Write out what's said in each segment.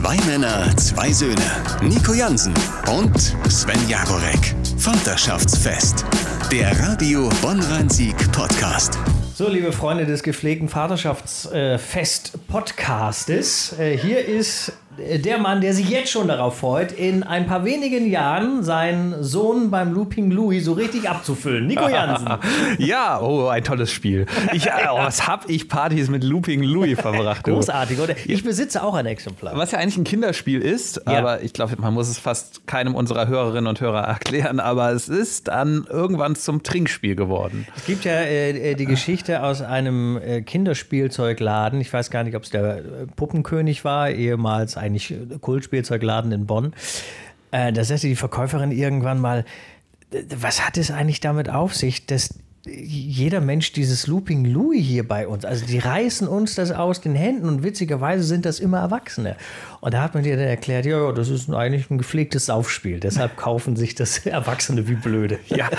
Zwei Männer, zwei Söhne. Nico Jansen und Sven Jagorek. Vaterschaftsfest. Der Radio Bonn-Rhein-Sieg Podcast. So, liebe Freunde des gepflegten Vaterschaftsfest-Podcastes, äh, hier ist der Mann, der sich jetzt schon darauf freut, in ein paar wenigen Jahren seinen Sohn beim Looping Louis so richtig abzufüllen. Nico Jansen. ja, oh, ein tolles Spiel. Ich, äh, oh, was hab ich Partys mit Looping Louis verbracht? Großartig, oder? Ich besitze auch ein Exemplar. Was ja eigentlich ein Kinderspiel ist, ja. aber ich glaube, man muss es fast keinem unserer Hörerinnen und Hörer erklären, aber es ist dann irgendwann zum Trinkspiel geworden. Es gibt ja äh, äh die Geschichte aus einem äh, Kinderspielzeugladen. Ich weiß gar nicht, ob es der äh, Puppenkönig war, ehemals ein eigentlich Kultspielzeugladen in Bonn. Äh, da sagte die Verkäuferin irgendwann mal, was hat es eigentlich damit auf sich, dass jeder Mensch dieses Looping Louis hier bei uns, also die reißen uns das aus den Händen und witzigerweise sind das immer Erwachsene. Und da hat man dir dann erklärt, ja, das ist eigentlich ein gepflegtes Saufspiel, deshalb kaufen sich das Erwachsene wie blöde. Ja,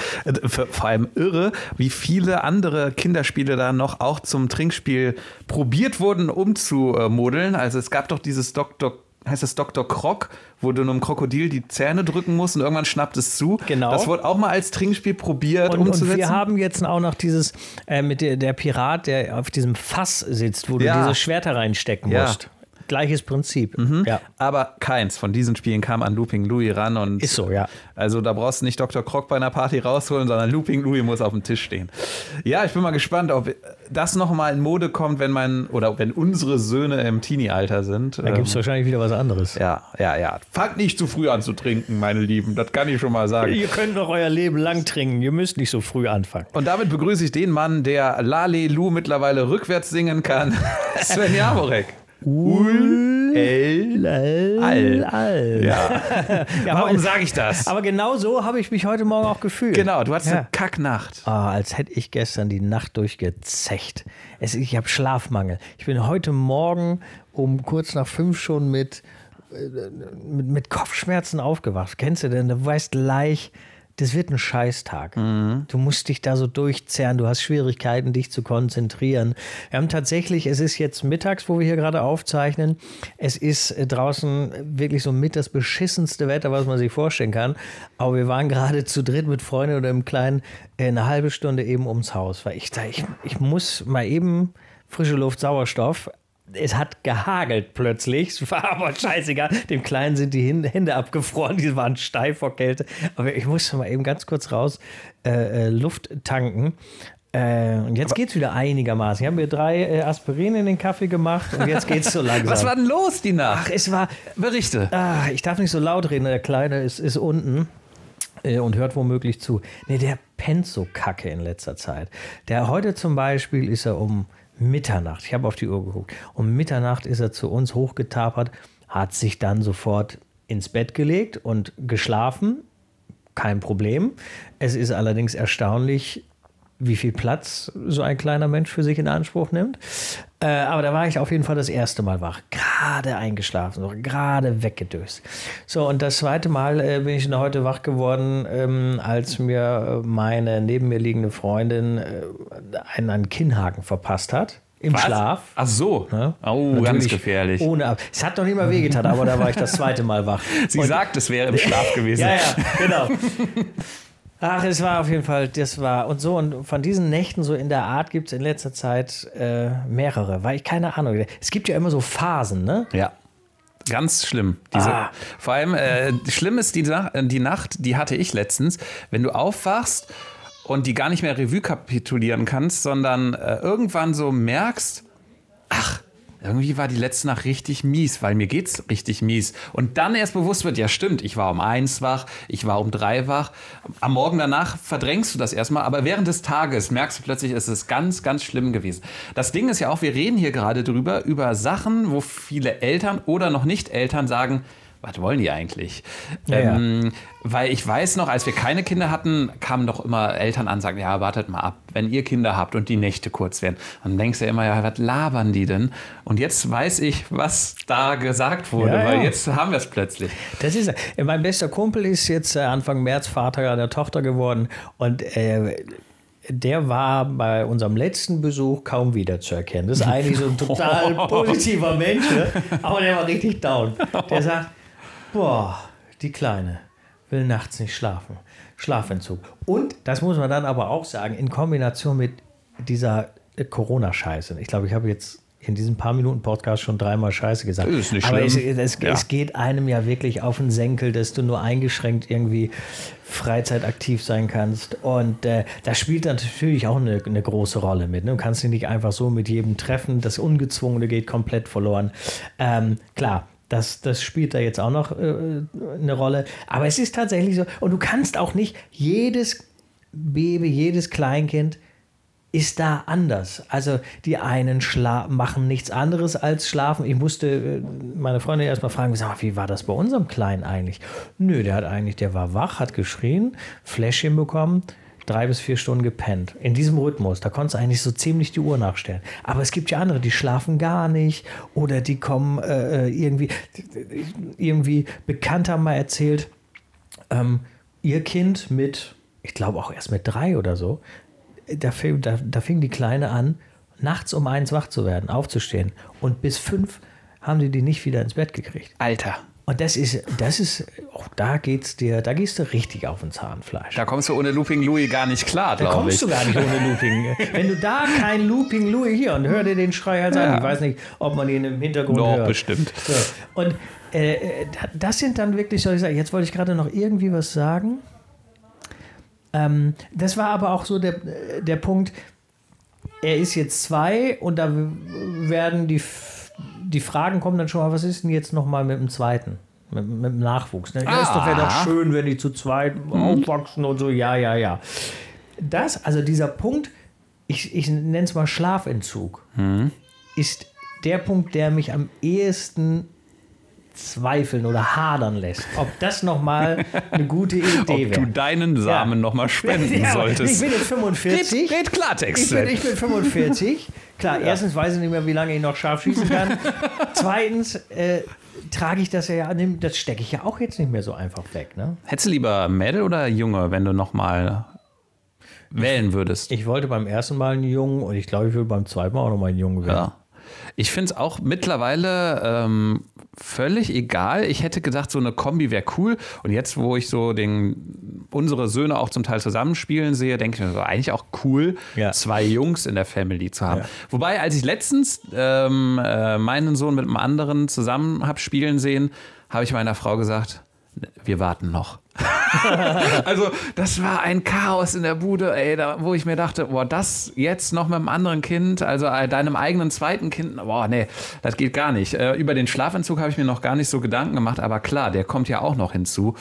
vor allem irre, wie viele andere Kinderspiele da noch auch zum Trinkspiel probiert wurden umzumodeln. Also es gab doch dieses Dr heißt das Dr. Krog, wo du einem Krokodil die Zähne drücken musst und irgendwann schnappt es zu. Genau. Das wurde auch mal als Trinkspiel probiert und, umzusetzen. Und wir haben jetzt auch noch dieses äh, mit der, der, Pirat, der auf diesem Fass sitzt, wo du ja. diese Schwerter reinstecken ja. musst. Gleiches Prinzip. Mhm. Ja. Aber keins von diesen Spielen kam an Looping Louis ran. Und Ist so, ja. Also da brauchst du nicht Dr. Krog bei einer Party rausholen, sondern Looping Louis muss auf dem Tisch stehen. Ja, ich bin mal gespannt, ob das nochmal in Mode kommt, wenn mein oder wenn unsere Söhne im Teenie-Alter sind. Da gibt es ähm, wahrscheinlich wieder was anderes. Ja, ja, ja. Fangt nicht zu früh an zu trinken, meine Lieben. Das kann ich schon mal sagen. Ihr könnt doch euer Leben lang trinken. Ihr müsst nicht so früh anfangen. Und damit begrüße ich den Mann, der Lale Lu mittlerweile rückwärts singen kann. Sven Jaworek. Ul, El, Al, Al. Ja. ja Warum sage ich das? Aber genau so habe ich mich heute Morgen auch gefühlt. Genau, du hattest ja. eine Kacknacht. Oh, als hätte ich gestern die Nacht durchgezecht. Es, ich habe Schlafmangel. Ich bin heute Morgen um kurz nach fünf schon mit, äh, mit, mit Kopfschmerzen aufgewacht. Kennst du denn? Du weißt gleich, das wird ein Scheißtag. Mhm. Du musst dich da so durchzerren, du hast Schwierigkeiten, dich zu konzentrieren. Wir haben tatsächlich, es ist jetzt mittags, wo wir hier gerade aufzeichnen, es ist äh, draußen wirklich so mit das beschissenste Wetter, was man sich vorstellen kann. Aber wir waren gerade zu dritt mit Freunden oder im Kleinen äh, eine halbe Stunde eben ums Haus, weil ich da, ich, ich muss mal eben frische Luft, Sauerstoff, es hat gehagelt plötzlich. Es war aber scheißegal. Dem Kleinen sind die Hände abgefroren, die waren steif vor Kälte. Aber ich musste mal eben ganz kurz raus äh, äh Luft tanken. Äh, und jetzt geht es wieder einigermaßen. Ich habe mir drei äh, Aspirin in den Kaffee gemacht und jetzt geht es so langsam. Was war denn los die Nacht? Ach, es war. Berichte. Ach, ich darf nicht so laut reden. Der Kleine ist, ist unten und hört womöglich zu. Nee, der pennt so kacke in letzter Zeit. Der heute zum Beispiel ist er um Mitternacht, ich habe auf die Uhr geguckt, um Mitternacht ist er zu uns hochgetapert, hat sich dann sofort ins Bett gelegt und geschlafen. Kein Problem. Es ist allerdings erstaunlich, wie viel Platz so ein kleiner Mensch für sich in Anspruch nimmt. Äh, aber da war ich auf jeden Fall das erste Mal wach. Gerade eingeschlafen, so gerade weggedöst. So, und das zweite Mal äh, bin ich heute wach geworden, ähm, als mir meine neben mir liegende Freundin äh, einen, einen Kinnhaken verpasst hat. Im Was? Schlaf. Ach so. Ja? Oh, Natürlich ganz gefährlich. Ohne Es hat noch nicht mal wehgetan, aber da war ich das zweite Mal wach. Sie und sagt, es wäre im Schlaf gewesen. ja, ja, genau. Ach, es war auf jeden Fall, das war und so und von diesen Nächten so in der Art gibt es in letzter Zeit äh, mehrere, weil ich keine Ahnung. Es gibt ja immer so Phasen, ne? Ja. Ganz schlimm. Diese, ah. Vor allem, äh, schlimm ist die, die Nacht, die hatte ich letztens, wenn du aufwachst und die gar nicht mehr Revue kapitulieren kannst, sondern äh, irgendwann so merkst, ach, irgendwie war die letzte Nacht richtig mies, weil mir geht's richtig mies. Und dann erst bewusst wird, ja stimmt, ich war um eins wach, ich war um drei wach. Am Morgen danach verdrängst du das erstmal, aber während des Tages merkst du plötzlich, es ist ganz, ganz schlimm gewesen. Das Ding ist ja auch, wir reden hier gerade drüber, über Sachen, wo viele Eltern oder noch nicht Eltern sagen, was wollen die eigentlich? Ja, ähm, ja. Weil ich weiß noch, als wir keine Kinder hatten, kamen doch immer Eltern an und sagen, ja, wartet mal ab, wenn ihr Kinder habt und die Nächte kurz werden. Dann denkst du ja immer, ja, was labern die denn? Und jetzt weiß ich, was da gesagt wurde, ja, weil jetzt haben wir es plötzlich. Das ist, mein bester Kumpel ist jetzt äh, Anfang März Vater einer Tochter geworden und äh, der war bei unserem letzten Besuch kaum wiederzuerkennen. Das ist eigentlich so ein total positiver Mensch, ne? aber der war richtig down. Der sagt, boah, die Kleine will nachts nicht schlafen. Schlafentzug. Und, das muss man dann aber auch sagen, in Kombination mit dieser Corona-Scheiße. Ich glaube, ich habe jetzt in diesem paar Minuten Podcast schon dreimal Scheiße gesagt. Das ist nicht Aber es, es, Ja. es geht einem ja wirklich auf den Senkel, dass du nur eingeschränkt irgendwie freizeitaktiv sein kannst. Und äh, das spielt natürlich auch eine, eine große Rolle mit. Ne? Du kannst dich nicht einfach so mit jedem treffen. Das Ungezwungene geht komplett verloren. Ähm, klar. Das, das spielt da jetzt auch noch äh, eine Rolle. Aber es ist tatsächlich so. Und du kannst auch nicht jedes Baby, jedes Kleinkind ist da anders. Also die einen machen nichts anderes als schlafen. Ich musste äh, meine Freundin erstmal fragen, wie war das bei unserem Kleinen eigentlich? Nö, der hat eigentlich, der war wach, hat geschrien, Fläschchen bekommen, drei bis vier Stunden gepennt. In diesem Rhythmus, da konntest du eigentlich so ziemlich die Uhr nachstellen. Aber es gibt ja andere, die schlafen gar nicht oder die kommen äh, irgendwie, irgendwie bekannt haben mal erzählt, ähm, ihr Kind mit, ich glaube auch erst mit drei oder so, da fing, da, da fing die Kleine an, nachts um eins wach zu werden, aufzustehen. Und bis fünf haben die die nicht wieder ins Bett gekriegt. Alter. Und das ist, das ist, auch da geht's dir, da gehst du richtig auf den Zahnfleisch. Da kommst du ohne Looping Louis gar nicht klar, Da glaube ich. kommst du gar nicht ohne Looping. Wenn du da kein Looping Louis hier und hör dir den Schrei halt an. Ja. Ich weiß nicht, ob man ihn im Hintergrund Doch, hört. bestimmt. So. Und äh, das sind dann wirklich solche Sachen. Jetzt wollte ich gerade noch irgendwie was sagen. Ähm, das war aber auch so der, der Punkt, er ist jetzt zwei und da werden die, die Fragen kommen dann schon mal, was ist denn jetzt nochmal mit dem zweiten? Mit, mit dem Nachwuchs. Ne? Ja, ist doch, wäre doch Ah. schön, wenn die zu zweit aufwachsen und so. Ja, ja, ja. Das, also dieser Punkt, ich, ich nenne es mal Schlafentzug, ist der Punkt, der mich am ehesten zweifeln oder hadern lässt, ob das nochmal eine gute Idee Ob du wäre. deinen Samen Ja. noch mal spenden Ja, solltest. Ich bin jetzt 45. Red, red Klartext. Ich bin, ich bin 45. Klar, erstens weiß ich nicht mehr, wie lange ich noch scharf schießen kann. Zweitens äh, trage ich das ja, an, das stecke ich ja auch jetzt nicht mehr so einfach weg. Ne? Hättest du lieber Mädel oder Junge, wenn du noch mal wählen würdest? Ich wollte beim ersten Mal einen Jungen und ich glaube, ich will beim zweiten Mal auch noch mal einen Jungen werden. Ja. Ich finde es auch mittlerweile ähm, völlig egal. Ich hätte gedacht, so eine Kombi wäre cool. Und jetzt, wo ich so den, unsere Söhne auch zum Teil zusammenspielen sehe, denke ich mir so, eigentlich auch cool, Ja. zwei Jungs in der Family zu haben. Ja. Wobei, als ich letztens ähm, äh, meinen Sohn mit einem anderen zusammen habe spielen sehen, habe ich meiner Frau gesagt, wir warten noch. also, das war ein Chaos in der Bude, ey, da, wo ich mir dachte, boah, das jetzt noch mit einem anderen Kind, also äh, deinem eigenen zweiten Kind, boah, nee, das geht gar nicht. Äh, über den Schlafentzug habe ich mir noch gar nicht so Gedanken gemacht, aber klar, der kommt ja auch noch hinzu.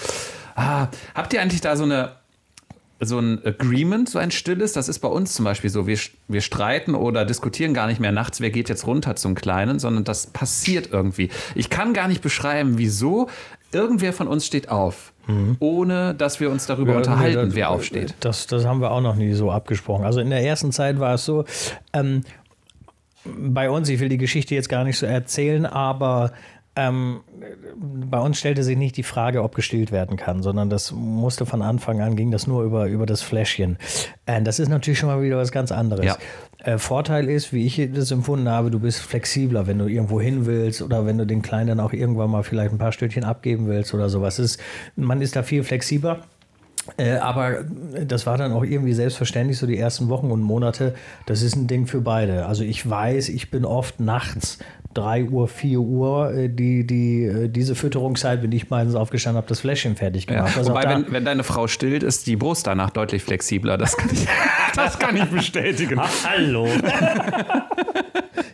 Ah, habt ihr eigentlich da so eine so ein Agreement, so ein stilles, das ist bei uns zum Beispiel so, wir, wir streiten oder diskutieren gar nicht mehr nachts, wer geht jetzt runter zum Kleinen, sondern das passiert irgendwie. Ich kann gar nicht beschreiben, wieso. Irgendwer von uns steht auf, ohne dass wir uns darüber unterhalten, Nee, das- wer aufsteht. Das, das haben wir auch noch nie so abgesprochen. Also in der ersten Zeit war es so, ähm, bei uns, ich will die Geschichte jetzt gar nicht so erzählen, aber ähm, bei uns stellte sich nicht die Frage, ob gestillt werden kann, sondern das musste von Anfang an, ging das nur über, über das Fläschchen. Äh, das ist natürlich schon mal wieder was ganz anderes. Ja. Äh, Vorteil ist, wie ich das empfunden habe, du bist flexibler, wenn du irgendwo hin willst oder wenn du den Kleinen dann auch irgendwann mal vielleicht ein paar Stückchen abgeben willst oder sowas. Ist, man ist da viel flexibler. Äh, aber das war dann auch irgendwie selbstverständlich, so die ersten Wochen und Monate. Das ist ein Ding für beide. Also ich weiß, ich bin oft nachts 3 Uhr, 4 Uhr, äh, die, die, äh, diese Fütterungszeit, wenn ich meistens aufgestanden habe, das Fläschchen fertig Ja. gemacht. Also auch Wobei, da- wenn, wenn deine Frau stillt, ist die Brust danach deutlich flexibler. Das kann ich, das kann ich bestätigen. Ach, hallo.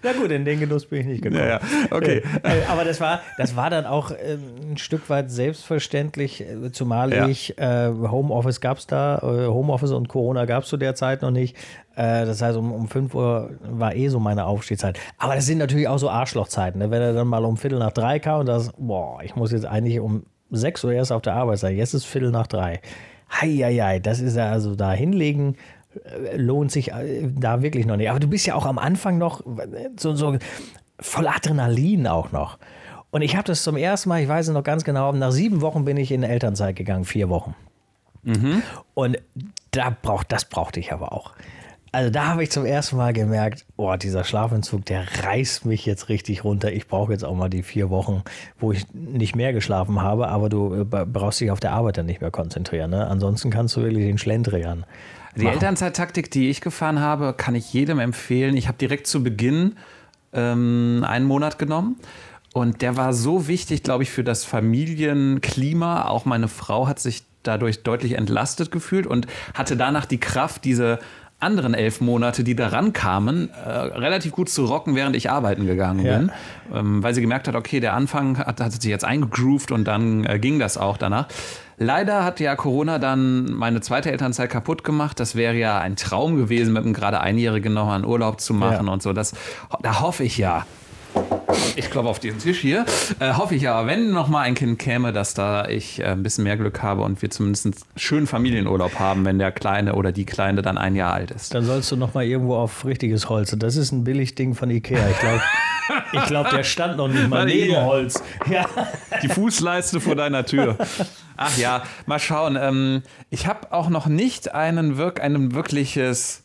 ja gut, in den Genuss bin ich nicht gekommen. Ja, ja. Okay. Äh, aber das war, das war dann auch ähm, ein Stück weit selbstverständlich, äh, zumal Ja. ich äh, Homeoffice gab es da, äh, Homeoffice und Corona gab es zu der Zeit noch nicht. Äh, das heißt, um, um 5 Uhr war eh so meine Aufstehzeit. Aber das sind natürlich auch so Arschlochzeiten. Ne? Wenn er dann mal um Viertel nach drei kam und das, boah, ich muss jetzt eigentlich um 6 Uhr erst auf der Arbeit sein. Jetzt ist Viertel nach drei. Heieiei, das ist ja also da hinlegen äh, lohnt sich äh, da wirklich noch nicht. Aber du bist ja auch am Anfang noch äh, so, so voll Adrenalin auch noch. Und ich habe das zum ersten Mal, ich weiß es noch ganz genau, nach sieben Wochen bin ich in Elternzeit gegangen, vier Wochen. Und da braucht, das brauchte ich aber auch. Also da habe ich zum ersten Mal gemerkt, oh, dieser Schlafentzug, der reißt mich jetzt richtig runter. Ich brauche jetzt auch mal die vier Wochen, wo ich nicht mehr geschlafen habe, aber du äh, brauchst dich auf der Arbeit dann nicht mehr konzentrieren. Ne? Ansonsten kannst du wirklich den Schlendrian. Die machen. Elternzeittaktik, die ich gefahren habe, kann ich jedem empfehlen. Ich habe direkt zu Beginn ähm, einen Monat genommen. Und der war so wichtig, glaube ich, für das Familienklima. Auch meine Frau hat sich dadurch deutlich entlastet gefühlt und hatte danach die Kraft, diese anderen elf Monate, die daran kamen, äh, relativ gut zu rocken, während ich arbeiten gegangen Ja. bin. Ähm, weil sie gemerkt hat, okay, der Anfang hat, hat sich jetzt eingegroovt und dann äh, ging das auch danach. Leider hat ja Corona dann meine zweite Elternzeit kaputt gemacht. Das wäre ja ein Traum gewesen, mit einem gerade Einjährigen noch mal einen Urlaub zu machen Ja. und so. Das, da hoffe ich ja, ich glaube auf diesen Tisch hier, äh, hoffe ich ja, wenn noch mal ein Kind käme, dass da ich äh, ein bisschen mehr Glück habe und wir zumindest einen schönen Familienurlaub haben, wenn der Kleine oder die Kleine dann ein Jahr alt ist. Dann sollst du noch mal irgendwo auf richtiges Holz. Das ist ein Billigding von Ikea. Ich glaube, ich glaub, der stand noch nicht mal neben. Holz. Ja. Die Fußleiste vor deiner Tür. Ach ja, mal schauen. Ähm, ich habe auch noch nicht einen wirk einen wirkliches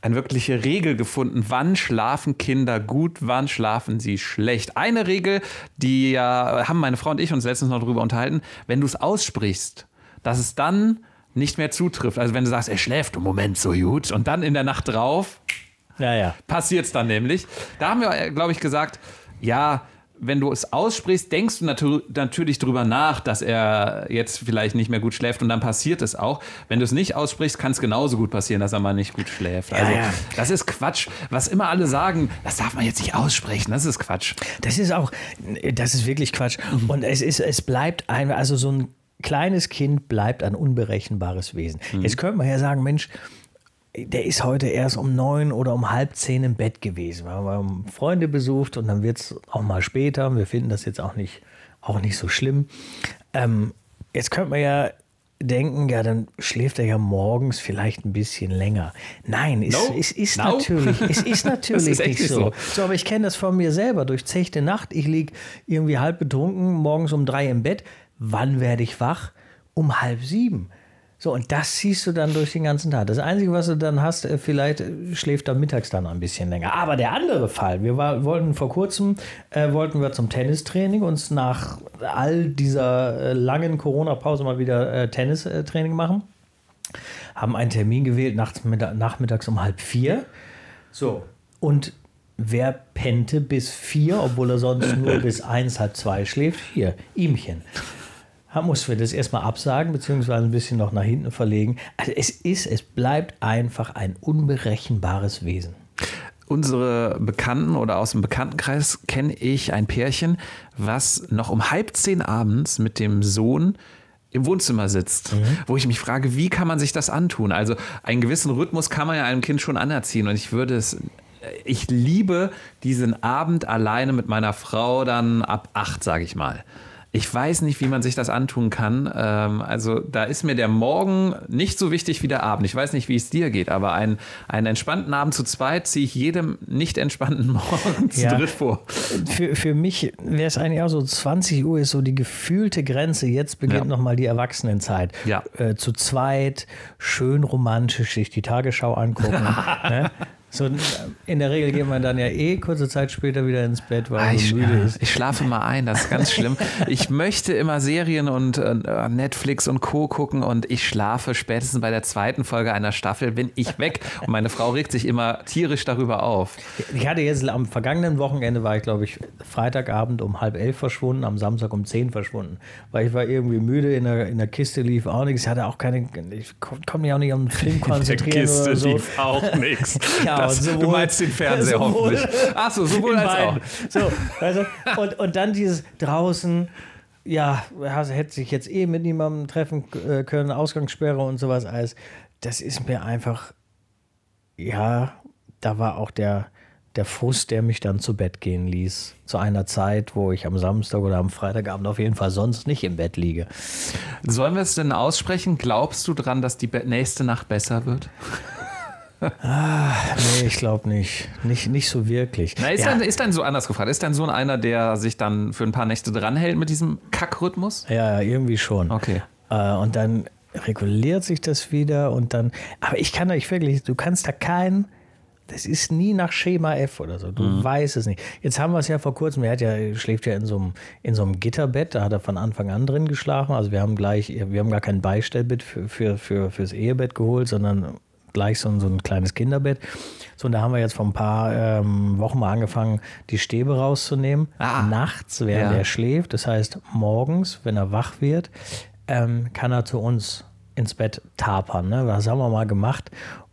eine wirkliche Regel gefunden, wann schlafen Kinder gut, wann schlafen sie schlecht. Eine Regel, die ja, haben meine Frau und ich uns letztens noch drüber unterhalten, wenn du es aussprichst, dass es dann nicht mehr zutrifft. Also wenn du sagst, er schläft im Moment so gut und dann in der Nacht drauf, Naja. passiert es dann nämlich. Da haben wir, glaube ich, gesagt, ja, wenn du es aussprichst, denkst du natu natürlich drüber nach, dass er jetzt vielleicht nicht mehr gut schläft und dann passiert es auch. Wenn du es nicht aussprichst, kann es genauso gut passieren, dass er mal nicht gut schläft. Also, ja. das ist Quatsch. Was immer alle sagen, das darf man jetzt nicht aussprechen, das ist Quatsch. Das ist auch, das ist wirklich Quatsch. Und es ist, es bleibt ein, also so ein kleines Kind bleibt ein unberechenbares Wesen. Jetzt könnte man ja sagen, Mensch, der ist heute erst um neun oder um halb zehn im Bett gewesen. Wir haben Freunde besucht und dann wird es auch mal später. Wir finden das jetzt auch nicht, auch nicht so schlimm. Ähm, jetzt könnte man ja denken, ja, dann schläft er ja morgens vielleicht ein bisschen länger. Nein, es, No. es ist No. natürlich, es ist natürlich ist nicht nicht so. so. So, aber ich kenne das von mir selber. Durch zechte Nacht, ich liege irgendwie halb betrunken, morgens um drei im Bett. Wann werde ich wach? Um halb sieben. So, und das ziehst du dann durch den ganzen Tag. Das Einzige, was du dann hast, äh, vielleicht äh, schläft er mittags dann ein bisschen länger. Aber der andere Fall, wir war, wollten vor kurzem, äh, wollten wir zum Tennistraining uns nach all dieser äh, langen Corona-Pause mal wieder äh, Tennistraining machen. Haben einen Termin gewählt, nachts, mittag, nachmittags um halb vier. So, und wer pennte bis vier, obwohl er sonst nur bis eins, halb zwei schläft? Hier, ihmchen. Da mussten wir das erstmal absagen, beziehungsweise ein bisschen noch nach hinten verlegen. Also es ist, es bleibt einfach ein unberechenbares Wesen. Unsere Bekannten oder aus dem Bekanntenkreis kenne ich ein Pärchen, was noch um halb zehn abends mit dem Sohn im Wohnzimmer sitzt, wo ich mich frage, wie kann man sich das antun? Also einen gewissen Rhythmus kann man ja einem Kind schon anerziehen und ich würde es, ich liebe diesen Abend alleine mit meiner Frau dann ab acht, sage ich mal. Ich weiß nicht, wie man sich das antun kann. Ähm, also da ist mir der Morgen nicht so wichtig wie der Abend. Ich weiß nicht, wie es dir geht, aber einen, einen entspannten Abend zu zweit ziehe ich jedem nicht entspannten Morgen zu Ja. dritt vor. Für, für mich wäre es eigentlich auch so, 20 Uhr ist so die gefühlte Grenze. Jetzt beginnt Ja. nochmal die Erwachsenenzeit. Ja. Äh, zu zweit, schön romantisch sich die Tagesschau angucken. ne? So, in der Regel geht man dann ja eh kurze Zeit später wieder ins Bett, weil Ah, man so müde ja, ist. ich schlafe mal ein, das ist ganz schlimm. Ich möchte immer Serien und äh, Netflix und Co. gucken und ich schlafe spätestens bei der zweiten Folge einer Staffel, bin ich weg. Und meine Frau regt sich immer tierisch darüber auf. Ich hatte jetzt am vergangenen Wochenende war ich, glaube ich, Freitagabend um halb elf verschwunden, am Samstag um zehn verschwunden. Weil ich war irgendwie müde, in der, in der Kiste lief auch nichts. Ich hatte auch keine, ich kon- konnte mich auch nicht den Film konzentrieren oder so. auch nichts. Ja, und sowohl- du meinst den Fernseher sowohl- hoffentlich. Achso, sowohl als auch. beiden. So, also, und, und dann dieses draußen, ja, hast- hätte sich jetzt eh mit niemandem treffen äh, können, Ausgangssperre und sowas alles. Das ist mir einfach, ja, da war auch der, der Frust, der mich dann zu Bett gehen ließ. Zu einer Zeit, wo ich am Samstag oder am Freitagabend auf jeden Fall sonst nicht im Bett liege. Sollen wir es denn aussprechen? Glaubst du dran, dass die nächste Nacht besser wird? Nee, ich glaube nicht. nicht. Nicht so wirklich. Na, ist, ja, dein, ist dein Sohn anders gefragt? Ist dein Sohn einer, der sich dann für ein paar Nächte dranhält mit diesem Kackrhythmus? ja, irgendwie schon. Okay. Äh, und dann reguliert sich das wieder und dann, aber ich kann euch wirklich, du kannst da keinen das ist nie nach Schema F oder so. Du mhm. weißt es nicht. Jetzt haben wir es ja vor kurzem, er hat ja, schläft ja in so, einem, in so einem Gitterbett, da hat er von Anfang an drin geschlafen. Also wir haben gleich, wir haben gar kein Beistellbett für, für, für, fürs Ehebett geholt, sondern gleich so ein, so ein kleines Kinderbett. So, und da haben wir jetzt vor ein paar ähm, Wochen mal angefangen, die Stäbe rauszunehmen. Ah. Nachts, während ja. er schläft. Das heißt, morgens, wenn er wach wird, ähm, kann er zu uns ins Bett tapern. Ne? Das haben wir mal gemacht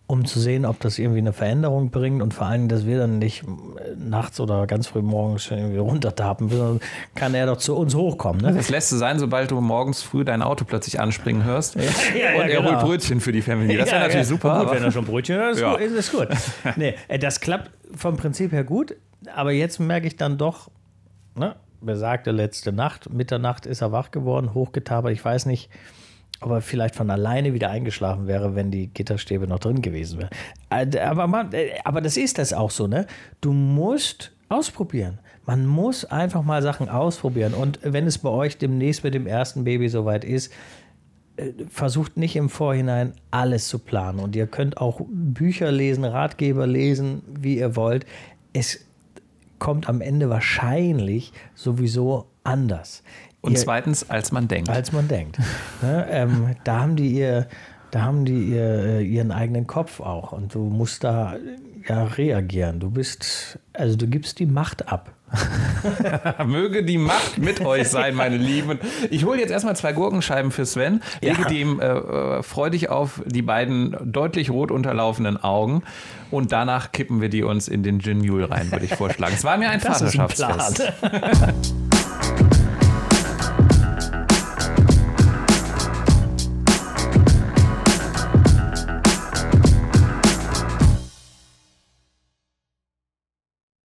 um zu sehen, ob das irgendwie eine Veränderung bringt und vor allem, dass wir dann nicht äh, nachts oder ganz früh morgens irgendwie runtertapen, kann er doch zu uns hochkommen. Ne? Das lässt du sein, sobald du morgens früh dein Auto plötzlich anspringen hörst ja, ja, und er genau. holt Brötchen für die Familie. Das wäre ja, natürlich super. Gut, wenn er schon Brötchen hört, ist, gut, ist, ist gut. nee, äh, das klappt vom Prinzip her gut, aber jetzt merke ich dann doch, ne, besagte letzte Nacht, Mitternacht ist er wach geworden, hochgetabert, ich weiß nicht, aber vielleicht von alleine wieder eingeschlafen wäre, wenn die Gitterstäbe noch drin gewesen wären. Äh, aber, man, äh, aber das ist das auch so, ne? Du musst ausprobieren. Man muss einfach mal Sachen ausprobieren. Und wenn es bei euch demnächst mit dem ersten Baby soweit ist, äh, versucht nicht im Vorhinein alles zu planen. Und ihr könnt auch Bücher lesen, Ratgeber lesen, wie ihr wollt. Es kommt am Ende wahrscheinlich sowieso anders. Und ihr, zweitens, als man denkt. Als man denkt. ne, ähm, da haben die ihr, da haben die ihr, äh, ihren eigenen Kopf auch und du musst da ja reagieren. Du bist, also du gibst die Macht ab. Möge die Macht mit euch sein, meine Lieben. Ich hole jetzt erstmal zwei Gurkenscheiben für Sven, lege ja. dem äh, äh, freudig auf die beiden deutlich rot unterlaufenden Augen und danach kippen wir die uns in den Gin Mule rein, würde ich vorschlagen. Es war mir ein das Vaterschaftsfest.